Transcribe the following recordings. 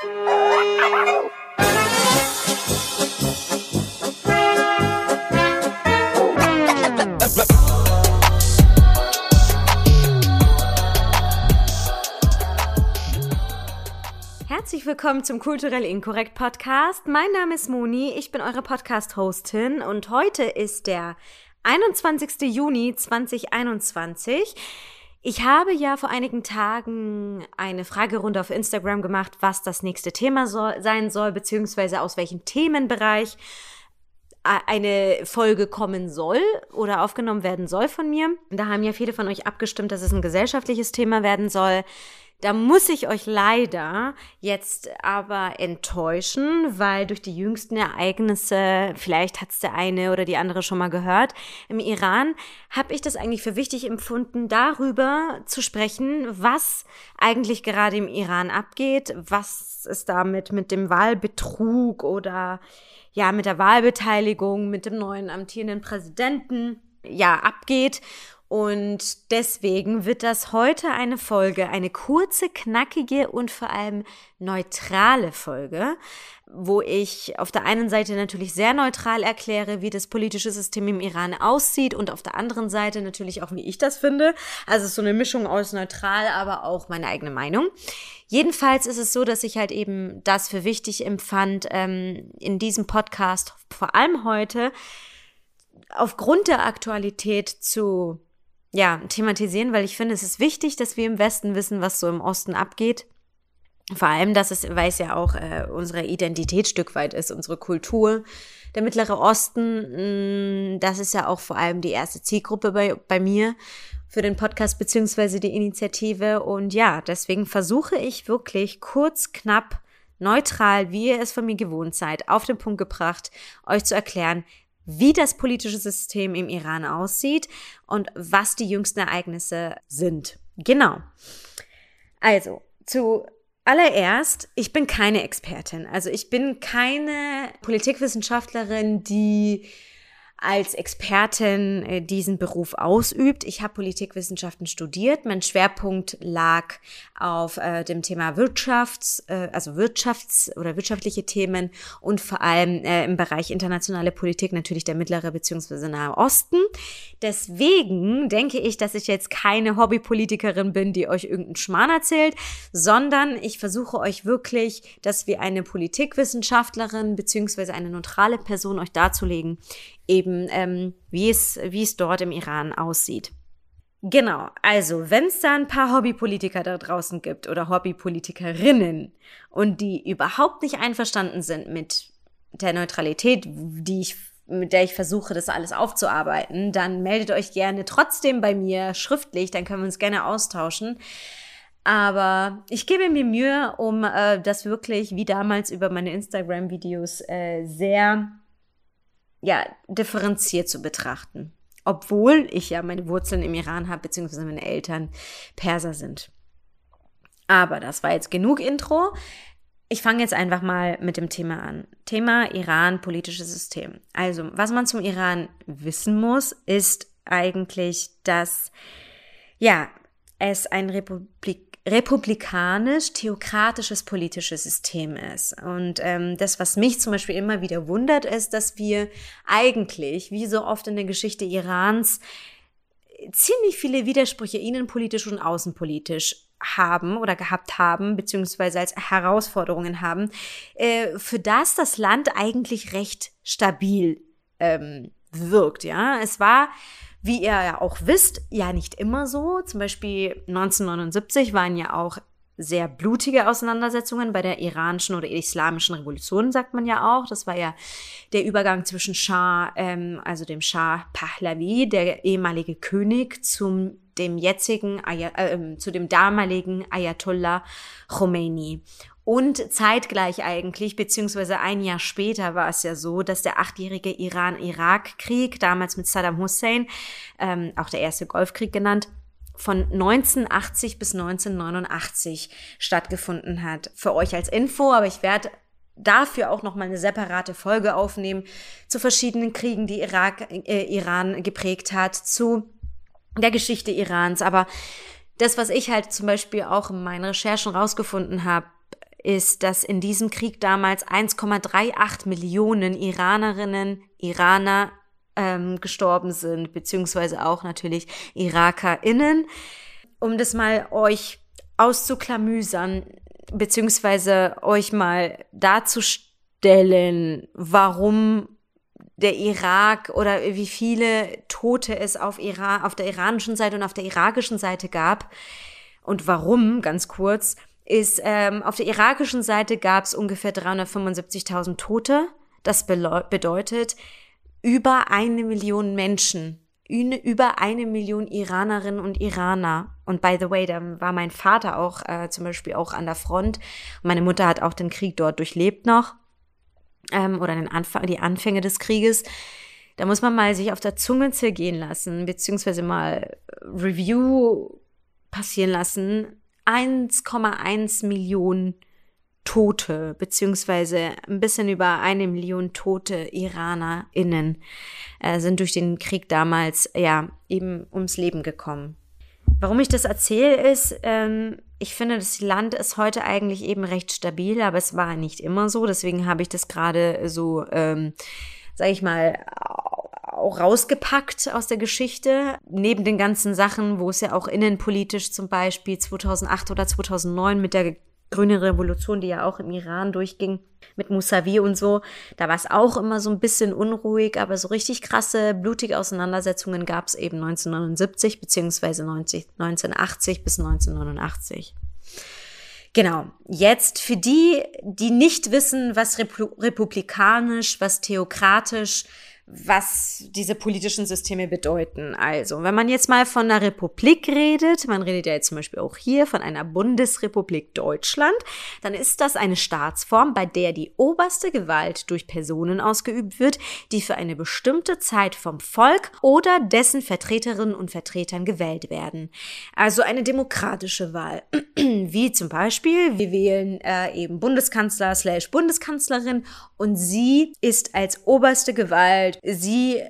Herzlich willkommen zum Kulturell Inkorrekt Podcast. Mein Name ist Moni, ich bin eure Podcast-Hostin und heute ist der 21. Juni 2021. Ich habe ja vor einigen Tagen eine Fragerunde auf Instagram gemacht, was das nächste Thema soll, sein soll, beziehungsweise aus welchem Themenbereich eine Folge kommen soll oder aufgenommen werden soll von mir. Da haben ja viele von euch abgestimmt, dass es ein gesellschaftliches Thema werden soll. Da muss ich euch leider jetzt aber enttäuschen, weil durch die jüngsten Ereignisse, vielleicht hat es der eine oder die andere schon mal gehört, im Iran habe ich das eigentlich für wichtig empfunden, darüber zu sprechen, was eigentlich gerade im Iran abgeht, was es damit mit dem Wahlbetrug oder ja mit der Wahlbeteiligung, mit dem neuen amtierenden Präsidenten ja abgeht und deswegen wird das heute eine Folge, eine kurze, knackige und vor allem neutrale Folge, wo ich auf der einen Seite natürlich sehr neutral erkläre, wie das politische System im Iran aussieht und auf der anderen Seite natürlich auch, wie ich das finde. Also so eine Mischung aus neutral, aber auch meine eigene Meinung. Jedenfalls ist es so, dass ich halt eben das für wichtig empfand, ähm, in diesem Podcast, vor allem heute, aufgrund der Aktualität zu ja, thematisieren, weil ich finde, es ist wichtig, dass wir im Westen wissen, was so im Osten abgeht. Vor allem, dass es, weil es ja auch äh, unsere Identität Stück weit ist, unsere Kultur. Der Mittlere Osten, mh, mm, das ist ja auch vor allem die erste Zielgruppe bei, bei mir für den Podcast beziehungsweise die Initiative. Und ja, deswegen versuche ich wirklich kurz, knapp, neutral, wie ihr es von mir gewohnt seid, auf den Punkt gebracht, euch zu erklären, wie das politische System im Iran aussieht und was die jüngsten Ereignisse sind. Genau. Also, zu allererst, ich bin keine Expertin. Also ich bin keine Politikwissenschaftlerin, die als Expertin äh, diesen Beruf ausübt. Ich habe Politikwissenschaften studiert. Mein Schwerpunkt lag auf äh, dem Thema Wirtschafts, äh, also Wirtschafts- oder wirtschaftliche Themen und vor allem äh, im Bereich internationale Politik natürlich der mittlere bzw. Nahe Osten. Deswegen denke ich, dass ich jetzt keine Hobbypolitikerin bin, die euch irgendeinen Schmarrn erzählt, sondern ich versuche euch wirklich, dass wir eine Politikwissenschaftlerin bzw. eine neutrale Person euch darzulegen, eben ähm, wie es wie es dort im Iran aussieht. Genau, also wenn es da ein paar Hobbypolitiker da draußen gibt oder Hobbypolitikerinnen und die überhaupt nicht einverstanden sind mit der Neutralität, die ich mit der ich versuche, das alles aufzuarbeiten, dann meldet euch gerne trotzdem bei mir schriftlich, dann können wir uns gerne austauschen. Aber ich gebe mir Mühe, um äh, das wirklich wie damals über meine Instagram-Videos äh, sehr ja, differenziert zu betrachten. Obwohl ich ja meine Wurzeln im Iran habe, beziehungsweise meine Eltern Perser sind. Aber das war jetzt genug Intro. Ich fange jetzt einfach mal mit dem Thema an. Thema Iran, politisches System. Also, was man zum Iran wissen muss, ist eigentlich, dass, ja, es ein Republik republikanisch-theokratisches politisches System ist. Und ähm, das, was mich zum Beispiel immer wieder wundert, ist, dass wir eigentlich, wie so oft in der Geschichte Irans, ziemlich viele Widersprüche innenpolitisch und außenpolitisch haben oder gehabt haben, beziehungsweise als Herausforderungen haben, äh, für das das Land eigentlich recht stabil ähm, wirkt. Ja, es war wie ihr ja auch wisst, ja nicht immer so. Zum Beispiel 1979 waren ja auch sehr blutige Auseinandersetzungen bei der iranischen oder islamischen Revolution, sagt man ja auch. Das war ja der Übergang zwischen Schah, ähm, also dem Schah Pahlavi, der ehemalige König, zum dem jetzigen, äh, zu dem damaligen Ayatollah Khomeini. Und zeitgleich eigentlich, beziehungsweise ein Jahr später war es ja so, dass der achtjährige Iran-Irak-Krieg, damals mit Saddam Hussein, ähm, auch der erste Golfkrieg genannt, von 1980 bis 1989 stattgefunden hat. Für euch als Info, aber ich werde dafür auch noch mal eine separate Folge aufnehmen zu verschiedenen Kriegen, die Irak, äh, Iran geprägt hat, zu der Geschichte Irans. Aber das, was ich halt zum Beispiel auch in meinen Recherchen rausgefunden habe, ist, dass in diesem Krieg damals 1,38 Millionen Iranerinnen, Iraner ähm, gestorben sind, beziehungsweise auch natürlich IrakerInnen. Um das mal euch auszuklamüsern, beziehungsweise euch mal darzustellen, warum der Irak oder wie viele Tote es auf, Iran, auf der iranischen Seite und auf der irakischen Seite gab. Und warum, ganz kurz, ist, ähm, auf der irakischen Seite gab es ungefähr 375.000 Tote. Das bedeutet über eine Million Menschen, über eine Million Iranerinnen und Iraner. Und by the way, da war mein Vater auch äh, zum Beispiel auch an der Front. Meine Mutter hat auch den Krieg dort durchlebt noch ähm, oder den Anfang, die Anfänge des Krieges. Da muss man mal sich auf der Zunge zergehen lassen, beziehungsweise mal Review passieren lassen. 1,1 Millionen Tote, beziehungsweise ein bisschen über eine Million tote IranerInnen äh, sind durch den Krieg damals, ja, eben ums Leben gekommen. Warum ich das erzähle, ist, ähm, ich finde, das Land ist heute eigentlich eben recht stabil, aber es war nicht immer so. Deswegen habe ich das gerade so, ähm, sage ich mal, auch rausgepackt aus der Geschichte. Neben den ganzen Sachen, wo es ja auch innenpolitisch zum Beispiel 2008 oder 2009 mit der grüne Revolution, die ja auch im Iran durchging, mit Mousavi und so, da war es auch immer so ein bisschen unruhig, aber so richtig krasse, blutige Auseinandersetzungen gab es eben 1979 beziehungsweise 1980 bis 1989. Genau. Jetzt für die, die nicht wissen, was republikanisch, was theokratisch, was diese politischen Systeme bedeuten. Also, wenn man jetzt mal von einer Republik redet, man redet ja jetzt zum Beispiel auch hier von einer Bundesrepublik Deutschland, dann ist das eine Staatsform, bei der die oberste Gewalt durch Personen ausgeübt wird, die für eine bestimmte Zeit vom Volk oder dessen Vertreterinnen und Vertretern gewählt werden. Also eine demokratische Wahl. Wie zum Beispiel, wir wählen äh, eben Bundeskanzler slash Bundeskanzlerin und sie ist als oberste Gewalt sie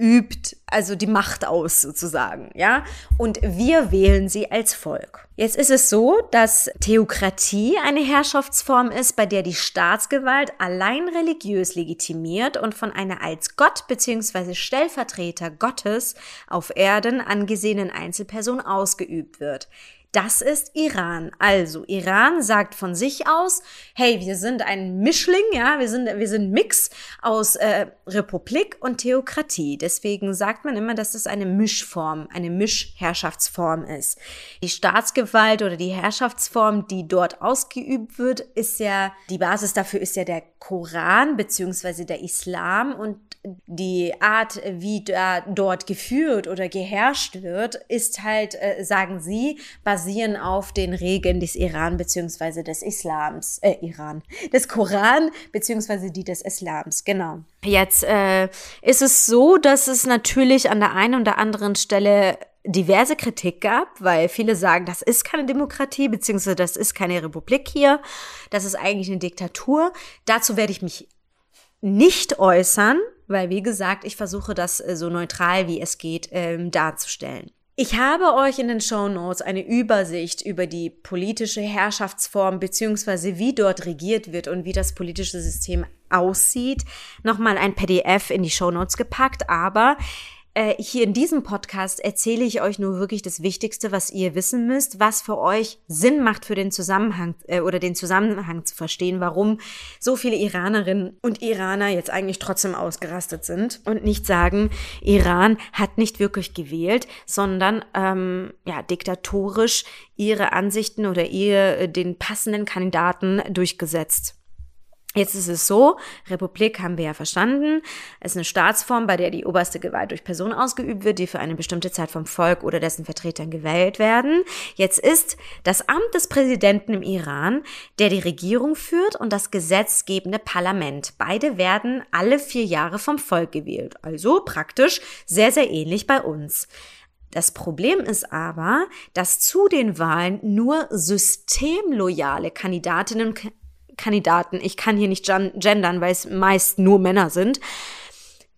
übt also die Macht aus sozusagen, ja? Und wir wählen sie als Volk. Jetzt ist es so, dass Theokratie eine Herrschaftsform ist, bei der die Staatsgewalt allein religiös legitimiert und von einer als Gott bzw. Stellvertreter Gottes auf Erden angesehenen Einzelperson ausgeübt wird. Das ist Iran. Also Iran sagt von sich aus, hey, wir sind ein Mischling, ja, wir sind wir sind Mix aus äh, Republik und Theokratie. Deswegen sagt man immer, dass es eine Mischform, eine Mischherrschaftsform ist. Die Staatsgewalt oder die Herrschaftsform, die dort ausgeübt wird, ist ja die Basis dafür ist ja der Koran beziehungsweise der Islam und die Art, wie da dort geführt oder geherrscht wird, ist halt, äh, sagen sie, basieren auf den Regeln des Iran beziehungsweise des Islams, äh, Iran, des Koran beziehungsweise die des Islams, genau. Jetzt äh, ist es so, dass es natürlich an der einen oder anderen Stelle diverse Kritik gab, weil viele sagen, das ist keine Demokratie, beziehungsweise das ist keine Republik hier, das ist eigentlich eine Diktatur. Dazu werde ich mich nicht äußern, weil wie gesagt, ich versuche das äh, so neutral wie es geht ähm, darzustellen. Ich habe euch in den Show Notes eine Übersicht über die politische Herrschaftsform beziehungsweise wie dort regiert wird und wie das politische System aussieht, nochmal ein PDF in die Show Notes gepackt, aber äh, hier in diesem Podcast erzähle ich euch nur wirklich das Wichtigste, was ihr wissen müsst, was für euch Sinn macht für den Zusammenhang äh, oder den Zusammenhang zu verstehen, warum so viele Iranerinnen und Iraner jetzt eigentlich trotzdem ausgerastet sind und nicht sagen, Iran hat nicht wirklich gewählt, sondern ähm, ja diktatorisch ihre Ansichten oder ihr äh, den passenden Kandidaten durchgesetzt. Jetzt ist es so, Republik haben wir ja verstanden, ist eine Staatsform, bei der die oberste Gewalt durch Personen ausgeübt wird, die für eine bestimmte Zeit vom Volk oder dessen Vertretern gewählt werden. Jetzt ist das Amt des Präsidenten im Iran, der die Regierung führt und das gesetzgebende Parlament. Beide werden alle vier Jahre vom Volk gewählt. Also praktisch sehr, sehr ähnlich bei uns. Das Problem ist aber, dass zu den Wahlen nur systemloyale Kandidatinnen Kandidaten, ich kann hier nicht gendern, weil es meist nur Männer sind,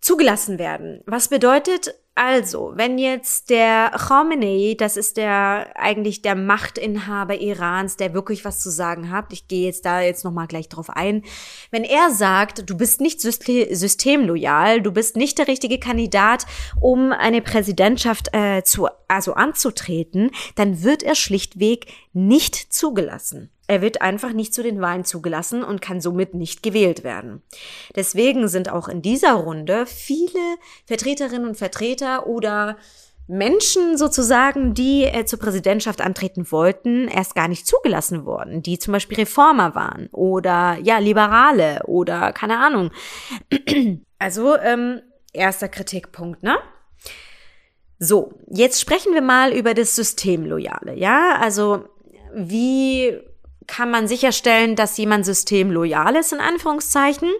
zugelassen werden. Was bedeutet, Also, wenn jetzt der Khamenei, das ist der eigentlich der Machtinhaber Irans, der wirklich was zu sagen hat, ich gehe jetzt da jetzt noch mal gleich drauf ein, wenn er sagt, du bist nicht systemloyal, du bist nicht der richtige Kandidat, um eine Präsidentschaft äh, zu also anzutreten, dann wird er schlichtweg nicht zugelassen. Er wird einfach nicht zu den Wahlen zugelassen und kann somit nicht gewählt werden. Deswegen sind auch in dieser Runde viele Vertreterinnen und Vertreter oder Menschen sozusagen, die äh, zur Präsidentschaft antreten wollten, erst gar nicht zugelassen worden, die zum Beispiel Reformer waren oder ja, Liberale oder keine Ahnung. Also ähm, erster Kritikpunkt, ne? So, jetzt sprechen wir mal über das Systemloyale, ja? Also wie kann man sicherstellen, dass jemand systemloyal ist, in Anführungszeichen.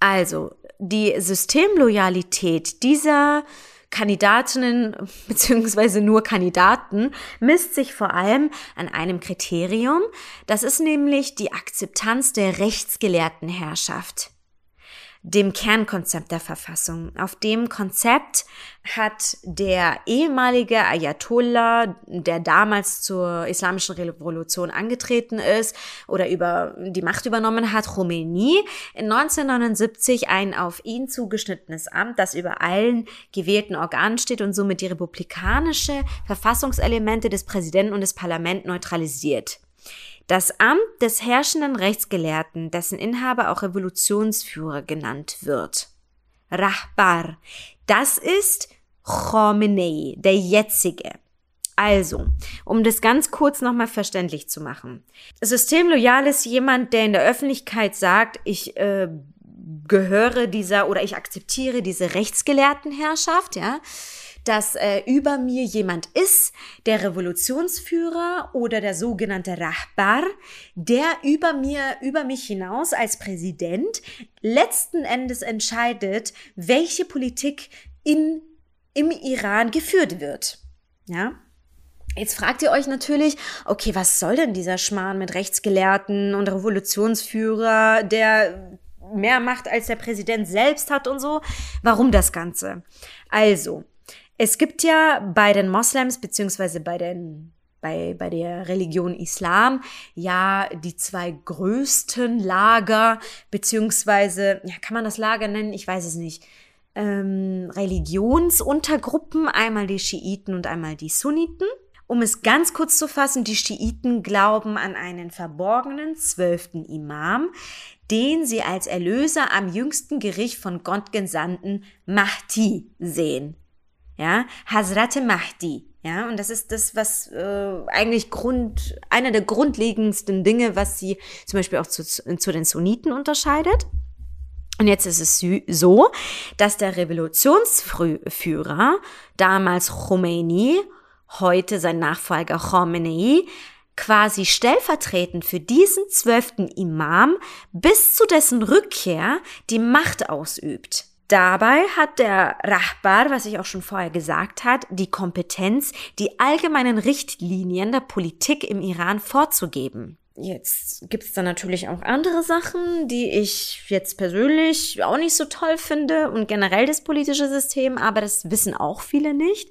Also, die Systemloyalität dieser Kandidatinnen beziehungsweise nur Kandidaten misst sich vor allem an einem Kriterium. Das ist nämlich die Akzeptanz der rechtsgelehrten Herrschaft dem Kernkonzept der Verfassung. Auf dem Konzept hat der ehemalige Ayatollah, der damals zur islamischen Revolution angetreten ist oder über die Macht übernommen hat, Khomeini, in 1979 ein auf ihn zugeschnittenes Amt, das über allen gewählten Organen steht und somit die republikanische Verfassungselemente des Präsidenten und des Parlaments neutralisiert. Das Amt des herrschenden Rechtsgelehrten, dessen Inhaber auch Revolutionsführer genannt wird. Rahbar. Das ist Khomeini, der jetzige. Also, um das ganz kurz nochmal verständlich zu machen. Systemloyal ist jemand, der in der Öffentlichkeit sagt, ich äh, gehöre dieser oder ich akzeptiere diese Rechtsgelehrtenherrschaft, ja dass äh, über mir jemand ist, der Revolutionsführer oder der sogenannte Rahbar, der über mir, über mich hinaus als Präsident letzten Endes entscheidet, welche Politik in, im Iran geführt wird. Ja? Jetzt fragt ihr euch natürlich, okay, was soll denn dieser Schmarrn mit Rechtsgelehrten und Revolutionsführer, der mehr Macht als der Präsident selbst hat und so? Warum das Ganze? Also, es gibt ja bei den Moslems beziehungsweise bei den bei, bei der Religion Islam ja die zwei größten Lager, beziehungsweise, ja, kann man das Lager nennen? Ich weiß es nicht. Ähm, Religionsuntergruppen, einmal die Schiiten und einmal die Sunniten. Um es ganz kurz zu fassen, die Schiiten glauben an einen verborgenen zwölften Imam, den sie als Erlöser am jüngsten Gericht von Gott gesandten Mahdi sehen ja, Hazrat Mahdi, ja, und das ist das, was äh, eigentlich Grund, einer der grundlegendsten Dinge, was sie zum Beispiel auch zu, zu den Sunniten unterscheidet. Und jetzt ist es so, dass der Revolutionsführer, damals Khomeini, heute sein Nachfolger Khomeini, quasi stellvertretend für diesen zwölften Imam bis zu dessen Rückkehr die Macht ausübt. Dabei hat der Rahbar, was ich auch schon vorher gesagt hat, die Kompetenz, die allgemeinen Richtlinien der Politik im Iran vorzugeben. Jetzt gibt's da natürlich auch andere Sachen, die ich jetzt persönlich auch nicht so toll finde und generell das politische System, aber das wissen auch viele nicht.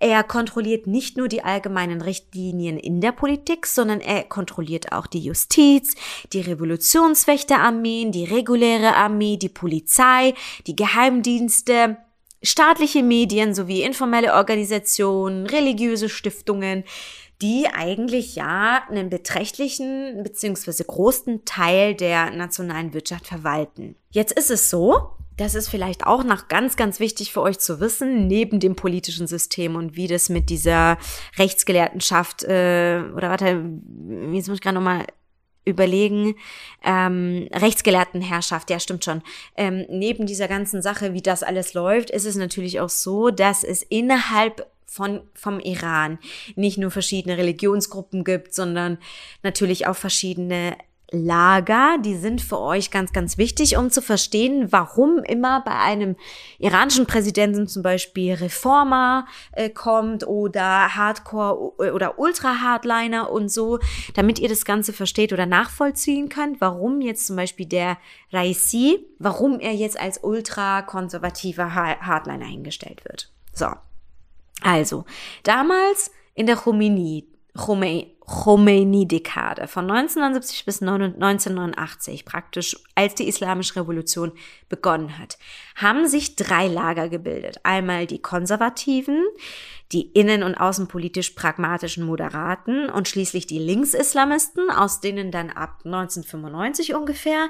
Er kontrolliert nicht nur die allgemeinen Richtlinien in der Politik, sondern er kontrolliert auch die Justiz, die Revolutionswächterarmeen, die reguläre Armee, die Polizei, die Geheimdienste, staatliche Medien sowie informelle Organisationen, religiöse Stiftungen, die eigentlich ja einen beträchtlichen bzw. großen Teil der nationalen Wirtschaft verwalten. Jetzt ist es so, das ist vielleicht auch noch ganz, ganz wichtig für euch zu wissen, neben dem politischen System und wie das mit dieser Rechtsgelehrtenschaft, äh, oder warte, jetzt muss ich gerade nochmal überlegen, ähm, Rechtsgelehrtenherrschaft, ja stimmt schon. Ähm, neben dieser ganzen Sache, wie das alles läuft, ist es natürlich auch so, dass es innerhalb von, vom Iran nicht nur verschiedene Religionsgruppen gibt, sondern natürlich auch verschiedene Lager, die sind für euch ganz, ganz wichtig, um zu verstehen, warum immer bei einem iranischen Präsidenten zum Beispiel Reformer äh, kommt oder Hardcore oder Ultra-Hardliner und so, damit ihr das Ganze versteht oder nachvollziehen könnt, warum jetzt zum Beispiel der Raisi, warum er jetzt als ultra-konservativer Hardliner hingestellt wird. So. Also, damals in der Khomeini, Khomeini-Dekade von 1970 bis 1989, praktisch als die Islamische Revolution begonnen hat, haben sich drei Lager gebildet. Einmal die Konservativen, die innen- und außenpolitisch pragmatischen Moderaten und schließlich die Linksislamisten, aus denen dann ab 1995 ungefähr,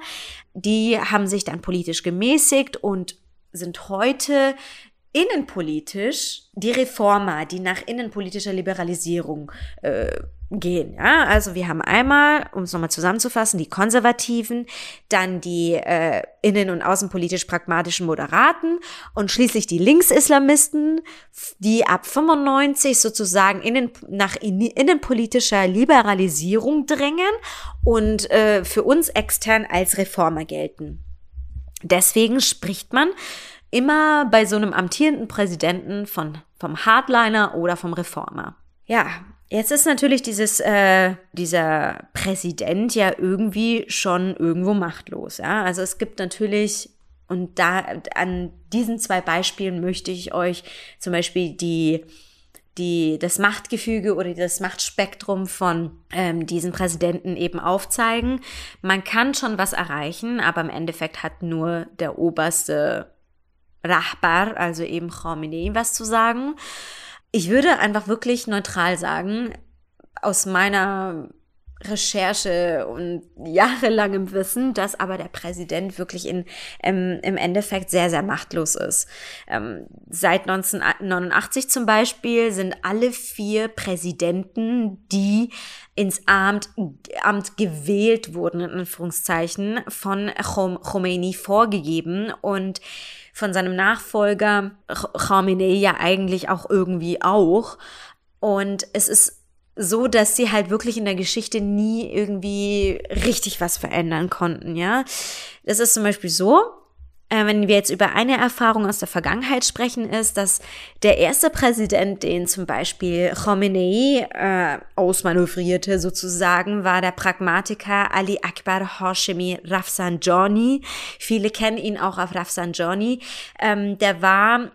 die haben sich dann politisch gemäßigt und sind heute innenpolitisch die Reformer, die nach innenpolitischer Liberalisierung äh, gehen. Ja, also wir haben einmal, um es nochmal zusammenzufassen, die Konservativen, dann die äh, innen- und außenpolitisch pragmatischen Moderaten und schließlich die Linksislamisten, die ab 95 sozusagen innen, nach innenpolitischer Liberalisierung drängen und äh, für uns extern als Reformer gelten. Deswegen spricht man immer bei so einem amtierenden Präsidenten von, vom Hardliner oder vom Reformer. Ja, jetzt ist natürlich dieses, äh, dieser Präsident ja irgendwie schon irgendwo machtlos. Ja? Also es gibt natürlich, und da an diesen zwei Beispielen möchte ich euch zum Beispiel die die, das Machtgefüge oder das Machtspektrum von ähm, diesen Präsidenten eben aufzeigen. Man kann schon was erreichen, aber im Endeffekt hat nur der oberste Rahbar, also eben Khamenei, was zu sagen. Ich würde einfach wirklich neutral sagen, aus meiner Recherche und jahrelangem Wissen, dass aber der Präsident wirklich in, ähm, im Endeffekt sehr, sehr machtlos ist. Ähm, seit 1989 zum Beispiel sind alle vier Präsidenten, die ins Amt, Amt gewählt wurden, in Anführungszeichen, von Khomeini vorgegeben und von seinem Nachfolger Khamenei ja eigentlich auch irgendwie auch. Und es ist so, dass sie halt wirklich in der Geschichte nie irgendwie richtig was verändern konnten, ja. Das ist zum Beispiel so, äh, wenn wir jetzt über eine Erfahrung aus der Vergangenheit sprechen, ist, dass der erste Präsident, den zum Beispiel Khomeini äh, ausmanövrierte sozusagen, war der Pragmatiker Ali Akbar Hashemi Rafsanjani. Viele kennen ihn auch auf Rafsanjani. Ähm, der war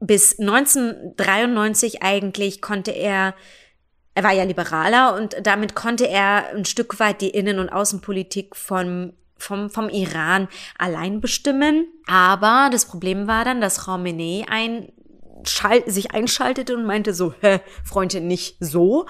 bis 1993 eigentlich konnte er er war ja liberaler und damit konnte er ein Stück weit die Innen- und Außenpolitik von vom, vom Iran allein bestimmen. Aber das Problem war dann, dass Khamenei ein, sich einschaltete und meinte so, hä, Freundin, nicht so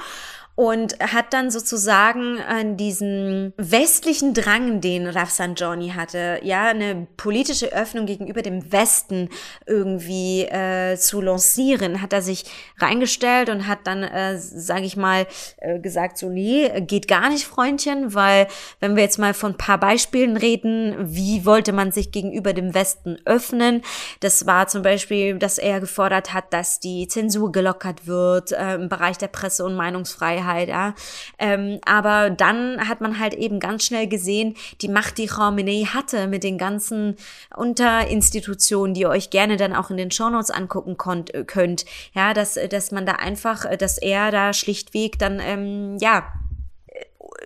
und hat dann sozusagen an diesen westlichen Drang, den Rafsanjani hatte, ja, eine politische Öffnung gegenüber dem Westen irgendwie äh, zu lancieren, hat er sich reingestellt und hat dann, äh, sage ich mal, äh, gesagt, so nee, geht gar nicht, Freundchen, weil wenn wir jetzt mal von ein paar Beispielen reden, wie wollte man sich gegenüber dem Westen öffnen? Das war zum Beispiel, dass er gefordert hat, dass die Zensur gelockert wird äh, im Bereich der Presse- und Meinungsfreiheit Freiheit, ja. Ähm, aber dann hat man halt eben ganz schnell gesehen, die Macht, die Khamenei hatte mit den ganzen Unterinstitutionen, die ihr euch gerne dann auch in den Shownotes angucken konnt, äh, könnt, ja, dass, dass man da einfach, äh, dass er da schlichtweg dann, ähm, ja,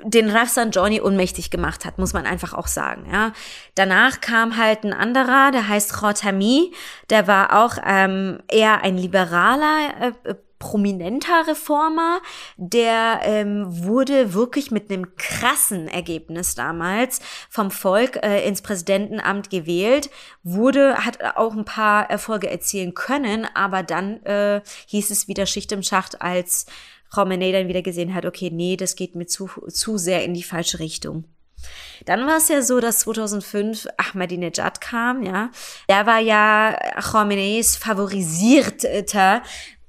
den Rafsanjani ohnmächtig gemacht hat, muss man einfach auch sagen. Ja. Danach kam halt ein anderer, der heißt Khotami, der war auch ähm, eher ein liberaler äh, prominenter Reformer, der ähm, wurde wirklich mit einem krassen Ergebnis damals vom Volk äh, ins Präsidentenamt gewählt, wurde, hat auch ein paar Erfolge erzielen können, aber dann äh, hieß es wieder Schicht im Schacht, als Khomeini dann wieder gesehen hat, okay, nee, das geht mir zu, zu sehr in die falsche Richtung. Dann war es ja so, dass 2005 Ahmadinejad kam, ja. Der war ja Khomeinis favorisierter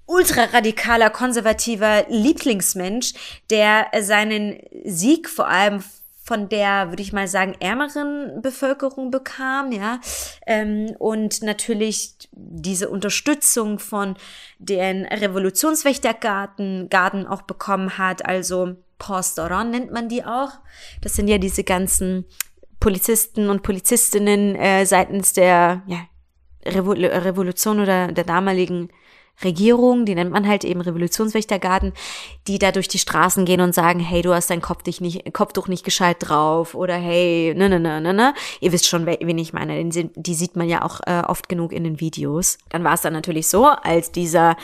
ultraradikaler, konservativer Lieblingsmensch, der seinen Sieg vor allem von der, würde ich mal sagen, ärmeren Bevölkerung bekam, ja, ähm, und natürlich diese Unterstützung von den Revolutionswächtergarten Garden auch bekommen hat, also Postoron nennt man die auch. Das sind ja diese ganzen Polizisten und Polizistinnen äh, seitens der ja, Revo Revolution oder der damaligen Regierung, die nennt man halt eben Revolutionswächtergarden, die da durch die Straßen gehen und sagen, hey, du hast dein Kopftuch nicht, Kopftuch nicht gescheit drauf oder hey, ne, ne, ne, ne, ne. Ihr wisst schon, wen ich meine, die sieht man ja auch äh, oft genug in den Videos. Dann war es dann natürlich so, als dieser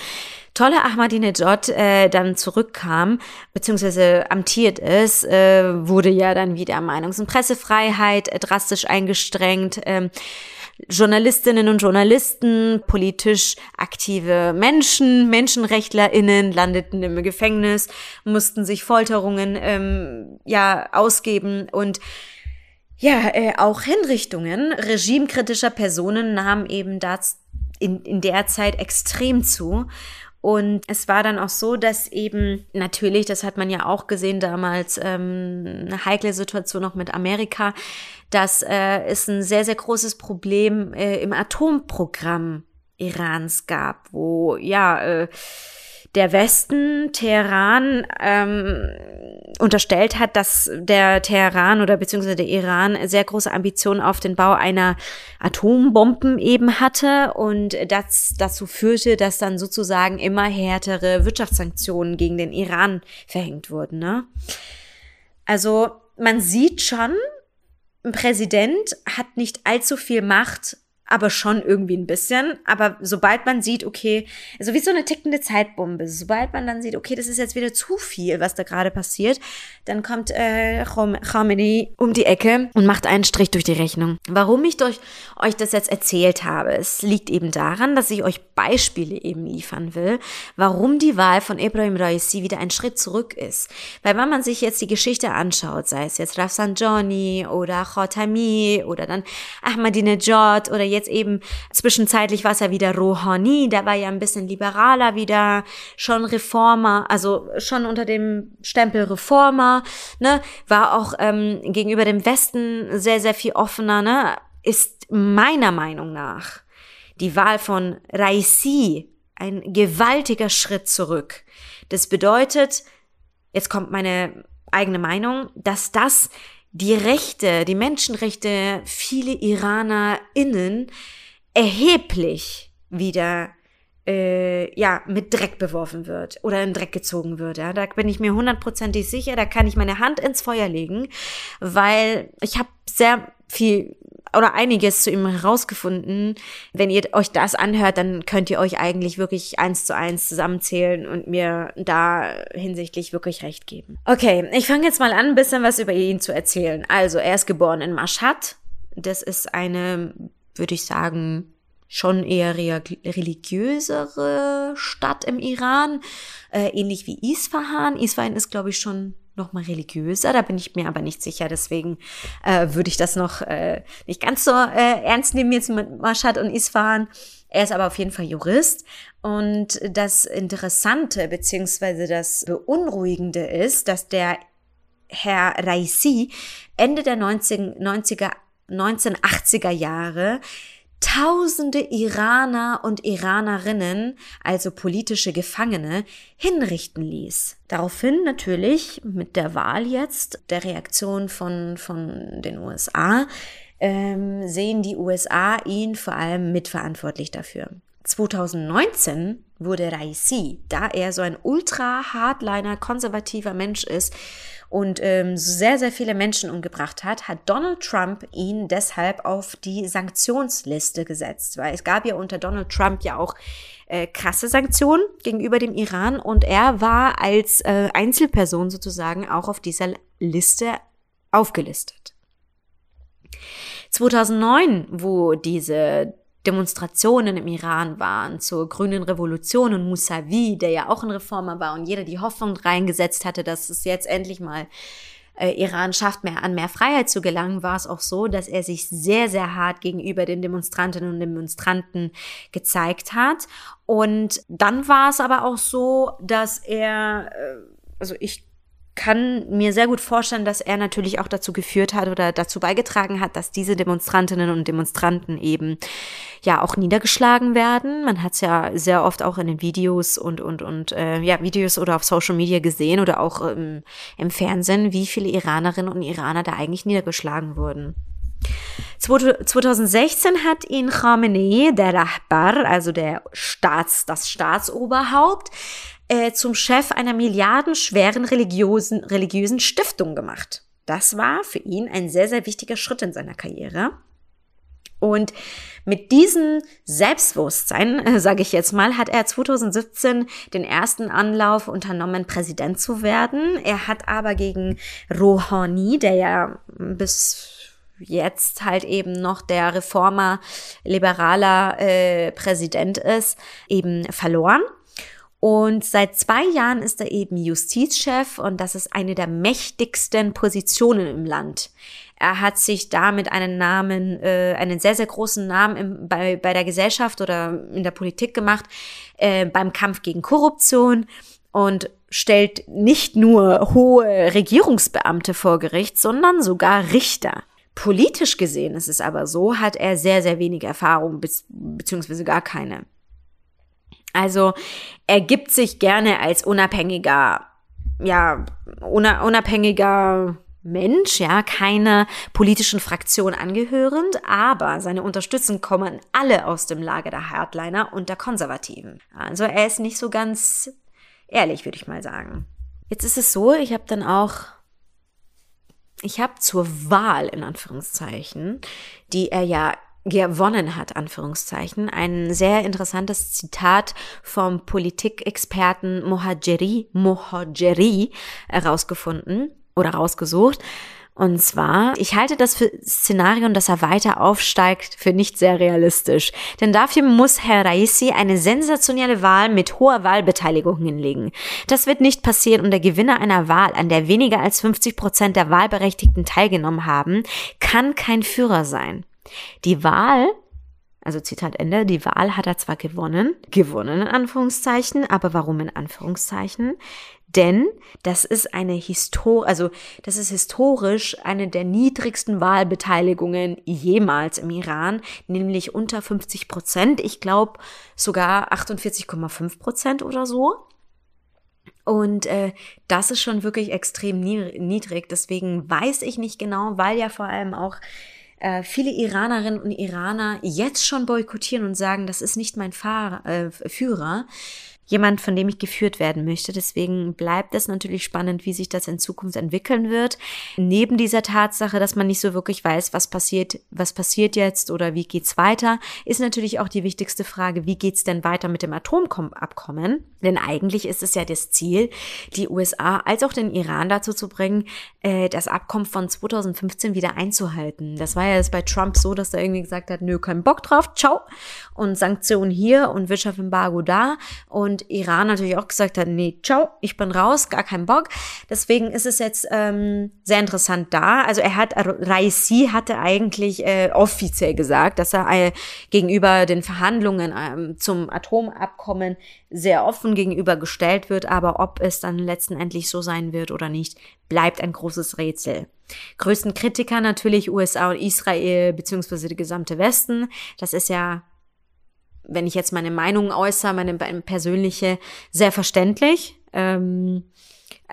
tolle Ahmadinejad äh, dann zurückkam, beziehungsweise amtiert ist, äh, wurde ja dann wieder Meinungs- und Pressefreiheit äh, drastisch eingestrengt. Ähm, Journalistinnen und Journalisten, politisch aktive Menschen, MenschenrechtlerInnen landeten im Gefängnis, mussten sich Folterungen ähm, ja ausgeben und ja, äh, auch Hinrichtungen regimekritischer Personen nahmen eben das in, in der Zeit extrem zu. Und es war dann auch so, dass eben natürlich, das hat man ja auch gesehen damals, ähm, eine heikle Situation noch mit Amerika, dass äh, es ein sehr, sehr großes Problem äh, im Atomprogramm Irans gab, wo ja äh, der Westen Teheran ähm, unterstellt hat, dass der Teheran oder beziehungsweise der Iran sehr große Ambitionen auf den Bau einer Atombomben eben hatte und das dazu führte, dass dann sozusagen immer härtere Wirtschaftssanktionen gegen den Iran verhängt wurden. Ne? Also man sieht schon, ein Präsident hat nicht allzu viel Macht aber schon irgendwie ein bisschen. Aber sobald man sieht, okay, also wie so eine tickende Zeitbombe, sobald man dann sieht, okay, das ist jetzt wieder zu viel, was da gerade passiert, dann kommt äh, Khamenei um die Ecke und macht einen Strich durch die Rechnung. Warum ich durch euch das jetzt erzählt habe, es liegt eben daran, dass ich euch Beispiele eben liefern will, warum die Wahl von Ibrahim Raisi wieder ein Schritt zurück ist. Weil wenn man sich jetzt die Geschichte anschaut, sei es jetzt Rafsanjani oder Khotami oder dann Ahmadinejad oder jetzt eben zwischenzeitlich war es ja wieder Rouhani, der war ja ein bisschen liberaler wieder, schon Reformer, also schon unter dem Stempel Reformer, ne, war auch ähm, gegenüber dem Westen sehr, sehr viel offener, ne, ist meiner Meinung nach die Wahl von Raisi ein gewaltiger Schritt zurück. Das bedeutet, jetzt kommt meine eigene Meinung, dass das die Rechte, die Menschenrechte viele IranerInnen erheblich wieder äh, ja mit Dreck beworfen wird oder in Dreck gezogen wird. Ja, da bin ich mir hundertprozentig sicher. Da kann ich meine Hand ins Feuer legen, weil ich habe sehr viel oder einiges zu ihm herausgefunden. Wenn ihr euch das anhört, dann könnt ihr euch eigentlich wirklich eins zu eins zusammenzählen und mir da hinsichtlich wirklich recht geben. Okay, ich fange jetzt mal an, ein bisschen was über ihn zu erzählen. Also, er ist geboren in Mashhad. Das ist eine, würde ich sagen, schon eher religiösere Stadt im Iran, äh, ähnlich wie Isfahan. Isfahan ist, glaube ich, schon noch mal religiöser. Da bin ich mir aber nicht sicher. Deswegen äh, würde ich das noch äh, nicht ganz so äh, ernst nehmen jetzt mit Mashhad und Isfahan. Er ist aber auf jeden Fall Jurist. Und das Interessante beziehungsweise das Beunruhigende ist, dass der Herr Raisi Ende der 90, 90er, 1980er Jahre Tausende Iraner und Iranerinnen, also politische Gefangene, hinrichten ließ. Daraufhin natürlich mit der Wahl jetzt, der Reaktion von, von den USA, ähm, sehen die USA ihn vor allem mitverantwortlich dafür. 2019 wurde Raisi, da er so ein ultra hardliner konservativer Mensch ist, und ähm, sehr, sehr viele Menschen umgebracht hat, hat Donald Trump ihn deshalb auf die Sanktionsliste gesetzt, weil es gab ja unter Donald Trump ja auch äh, krasse Sanktionen gegenüber dem Iran und er war als äh, Einzelperson sozusagen auch auf dieser Liste aufgelistet. 2009, wo diese Demonstrationen im Iran waren zur grünen Revolution und Mousavi, der ja auch ein Reformer war und jeder die Hoffnung reingesetzt hatte, dass es jetzt endlich mal äh, Iran schafft, mehr an mehr Freiheit zu gelangen, war es auch so, dass er sich sehr, sehr hart gegenüber den Demonstrantinnen und Demonstranten gezeigt hat. Und dann war es aber auch so, dass er, äh, also ich kann mir sehr gut vorstellen, dass er natürlich auch dazu geführt hat oder dazu beigetragen hat, dass diese Demonstrantinnen und Demonstranten eben ja auch niedergeschlagen werden. Man hat es ja sehr oft auch in den Videos und und und äh, ja Videos oder auf Social Media gesehen oder auch ähm, im Fernsehen, wie viele Iranerinnen und Iraner da eigentlich niedergeschlagen wurden. 2016 hat ihn Khamenei, der Rahbar, also der Staats, das Staatsoberhaupt, äh, zum Chef einer milliardenschweren religiösen, religiösen Stiftung gemacht. Das war für ihn ein sehr, sehr wichtiger Schritt in seiner Karriere. Und mit diesem Selbstbewusstsein, sage ich jetzt mal, hat er 2017 den ersten Anlauf unternommen, Präsident zu werden. Er hat aber gegen Rouhani, der ja bis jetzt halt eben noch der Reformer liberaler äh, Präsident ist, eben verloren. Und seit zwei Jahren ist er eben Justizchef und das ist eine der mächtigsten Positionen im Land. Er hat sich damit einen Namen, äh, einen sehr, sehr großen Namen im, bei, bei der Gesellschaft oder in der Politik gemacht, äh, beim Kampf gegen Korruption und stellt nicht nur hohe Regierungsbeamte vor Gericht, sondern sogar Richter. Politisch gesehen ist es aber so, hat er sehr, sehr wenig Erfahrung, beziehungsweise gar keine. Also er gibt sich gerne als unabhängiger, ja, unabhängiger Mensch, ja, keine politischen Fraktion angehörend, aber seine Unterstützung kommen alle aus dem Lager der Hardliner und der Konservativen. Also er ist nicht so ganz ehrlich, würde ich mal sagen. Jetzt ist es so, ich habe dann auch ich habe zur Wahl in Anführungszeichen, die er ja gewonnen hat, Anführungszeichen, ein sehr interessantes Zitat vom Politikexperten Mohajeri, Mohajeri herausgefunden oder rausgesucht. Und zwar, ich halte das für Szenario, dass er weiter aufsteigt, für nicht sehr realistisch. Denn dafür muss Herr Raisi eine sensationelle Wahl mit hoher Wahlbeteiligung hinlegen. Das wird nicht passieren und der Gewinner einer Wahl, an der weniger als 50 Prozent der Wahlberechtigten teilgenommen haben, kann kein Führer sein. Die Wahl also Zitat Ende, die Wahl hat er zwar gewonnen, gewonnen in Anführungszeichen, aber warum in Anführungszeichen? Denn das ist eine Histor also das ist historisch eine der niedrigsten Wahlbeteiligungen jemals im Iran, nämlich unter 50 Prozent. Ich glaube sogar 48,5 Prozent oder so. Und äh, das ist schon wirklich extrem niedrig. Deswegen weiß ich nicht genau, weil ja vor allem auch äh, viele Iranerinnen und Iraner jetzt schon boykottieren und sagen, das ist nicht mein Fahrer, äh, Führer jemand, von dem ich geführt werden möchte. Deswegen bleibt es natürlich spannend, wie sich das in Zukunft entwickeln wird. Neben dieser Tatsache, dass man nicht so wirklich weiß, was passiert, was passiert jetzt oder wie geht's weiter, ist natürlich auch die wichtigste Frage, wie geht's denn weiter mit dem Atomabkommen? Denn eigentlich ist es ja das Ziel, die USA als auch den Iran dazu zu bringen, äh, das Abkommen von 2015 wieder einzuhalten. Das war ja jetzt bei Trump so, dass er irgendwie gesagt hat, nö, kein Bock drauf, ciao. Und Sanktionen hier und Wirtschaftsembargo da. Und und Iran natürlich auch gesagt hat, nee, ciao, ich bin raus, gar keinen Bock. Deswegen ist es jetzt ähm, sehr interessant da. Also er hat, Raisi hatte eigentlich äh, offiziell gesagt, dass er äh, gegenüber den Verhandlungen ähm, zum Atomabkommen sehr offen gegenüber gestellt wird, aber ob es dann letztendlich so sein wird oder nicht, bleibt ein großes Rätsel. Größten Kritiker natürlich USA und Israel beziehungsweise die gesamte Westen. Das ist ja wenn ich jetzt meine Meinung äußere, meine persönliche, sehr verständlich. Ähm,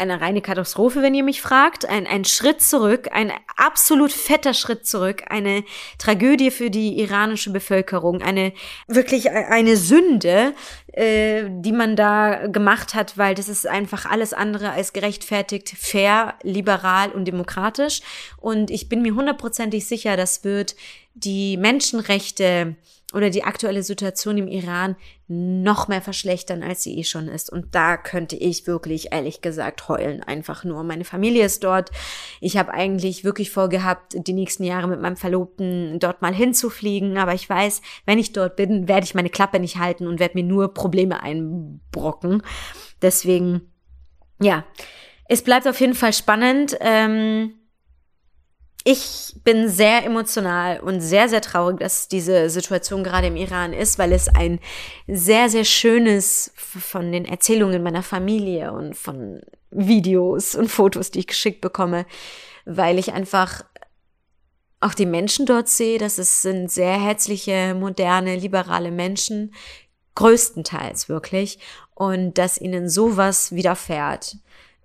eine reine Katastrophe, wenn ihr mich fragt. Ein, ein Schritt zurück, ein absolut fetter Schritt zurück, eine Tragödie für die iranische Bevölkerung, eine wirklich eine Sünde, äh, die man da gemacht hat, weil das ist einfach alles andere als gerechtfertigt, fair, liberal und demokratisch. Und ich bin mir hundertprozentig sicher, das wird die Menschenrechte oder die aktuelle Situation im Iran noch mehr verschlechtern, als sie eh schon ist. Und da könnte ich wirklich, ehrlich gesagt, heulen. Einfach nur. Meine Familie ist dort. Ich habe eigentlich wirklich vorgehabt, die nächsten Jahre mit meinem Verlobten dort mal hinzufliegen. Aber ich weiß, wenn ich dort bin, werde ich meine Klappe nicht halten und werde mir nur Probleme einbrocken. Deswegen, ja, es bleibt auf jeden Fall spannend. Ähm, ich bin sehr emotional und sehr, sehr traurig, dass diese Situation gerade im Iran ist, weil es ein sehr, sehr schönes von den Erzählungen meiner Familie und von Videos und Fotos, die ich geschickt bekomme, weil ich einfach auch die Menschen dort sehe, dass es sind sehr herzliche, moderne, liberale Menschen, größtenteils wirklich, und dass ihnen sowas widerfährt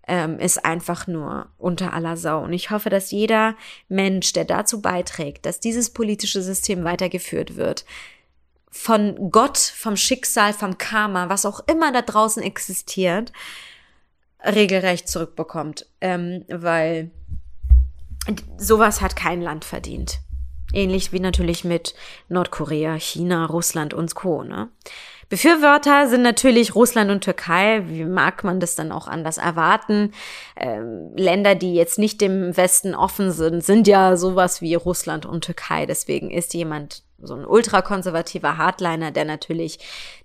ähm, ist einfach nur unter aller Sau. Und ich hoffe, dass jeder Mensch, der dazu beiträgt, dass dieses politische System weitergeführt wird, von Gott, vom Schicksal, vom Karma, was auch immer da draußen existiert, regelrecht zurückbekommt. Ähm, weil sowas hat kein Land verdient. Ähnlich wie natürlich mit Nordkorea, China, Russland und Co. Ne? Befürworter sind natürlich Russland und Türkei. Wie mag man das dann auch anders erwarten? Ähm, Länder, die jetzt nicht dem Westen offen sind, sind ja sowas wie Russland und Türkei. Deswegen ist jemand so ein ultrakonservativer Hardliner, der natürlich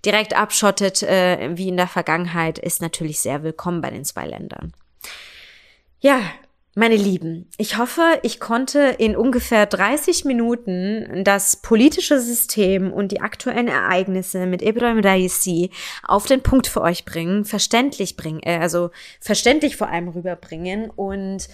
direkt abschottet, äh, wie in der Vergangenheit, ist natürlich sehr willkommen bei den zwei Ländern. Ja, meine Lieben, ich hoffe, ich konnte in ungefähr 30 Minuten das politische System und die aktuellen Ereignisse mit Ibrahim Raisi auf den Punkt für euch bringen, verständlich bringen, äh, also verständlich vor allem rüberbringen. Und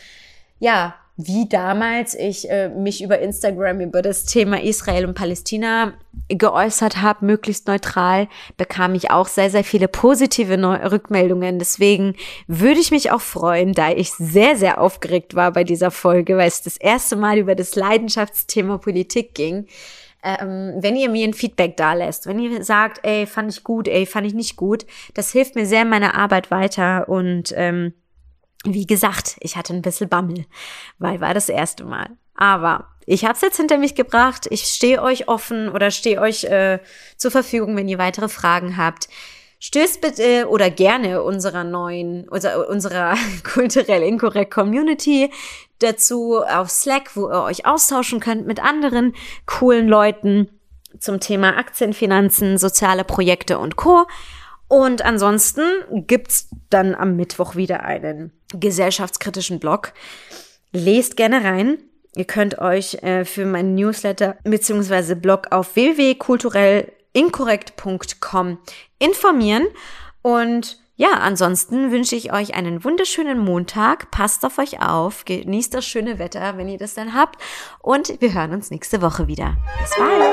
ja, wie damals ich äh, mich über Instagram über das Thema Israel und Palästina geäußert habe, möglichst neutral, bekam ich auch sehr, sehr viele positive Neu Rückmeldungen. Deswegen würde ich mich auch freuen, da ich sehr, sehr aufgeregt war bei dieser Folge, weil es das erste Mal über das Leidenschaftsthema Politik ging. Ähm, wenn ihr mir ein Feedback da lässt, wenn ihr sagt, ey, fand ich gut, ey, fand ich nicht gut, das hilft mir sehr in meiner Arbeit weiter und ähm, wie gesagt, ich hatte ein bisschen Bammel, weil war das erste Mal. Aber ich habe es jetzt hinter mich gebracht. Ich stehe euch offen oder stehe euch äh, zur Verfügung, wenn ihr weitere Fragen habt. Stößt bitte oder gerne unserer neuen, unserer, unserer kulturell inkorrekt Community dazu auf Slack, wo ihr euch austauschen könnt mit anderen coolen Leuten zum Thema Aktienfinanzen, soziale Projekte und Co. Und ansonsten gibt's dann am Mittwoch wieder einen gesellschaftskritischen Blog. Lest gerne rein. Ihr könnt euch äh, für meinen Newsletter bzw. Blog auf www.kulturellinkorrekt.com informieren. Und ja, ansonsten wünsche ich euch einen wunderschönen Montag. Passt auf euch auf, genießt das schöne Wetter, wenn ihr das dann habt. Und wir hören uns nächste Woche wieder. Bis bald.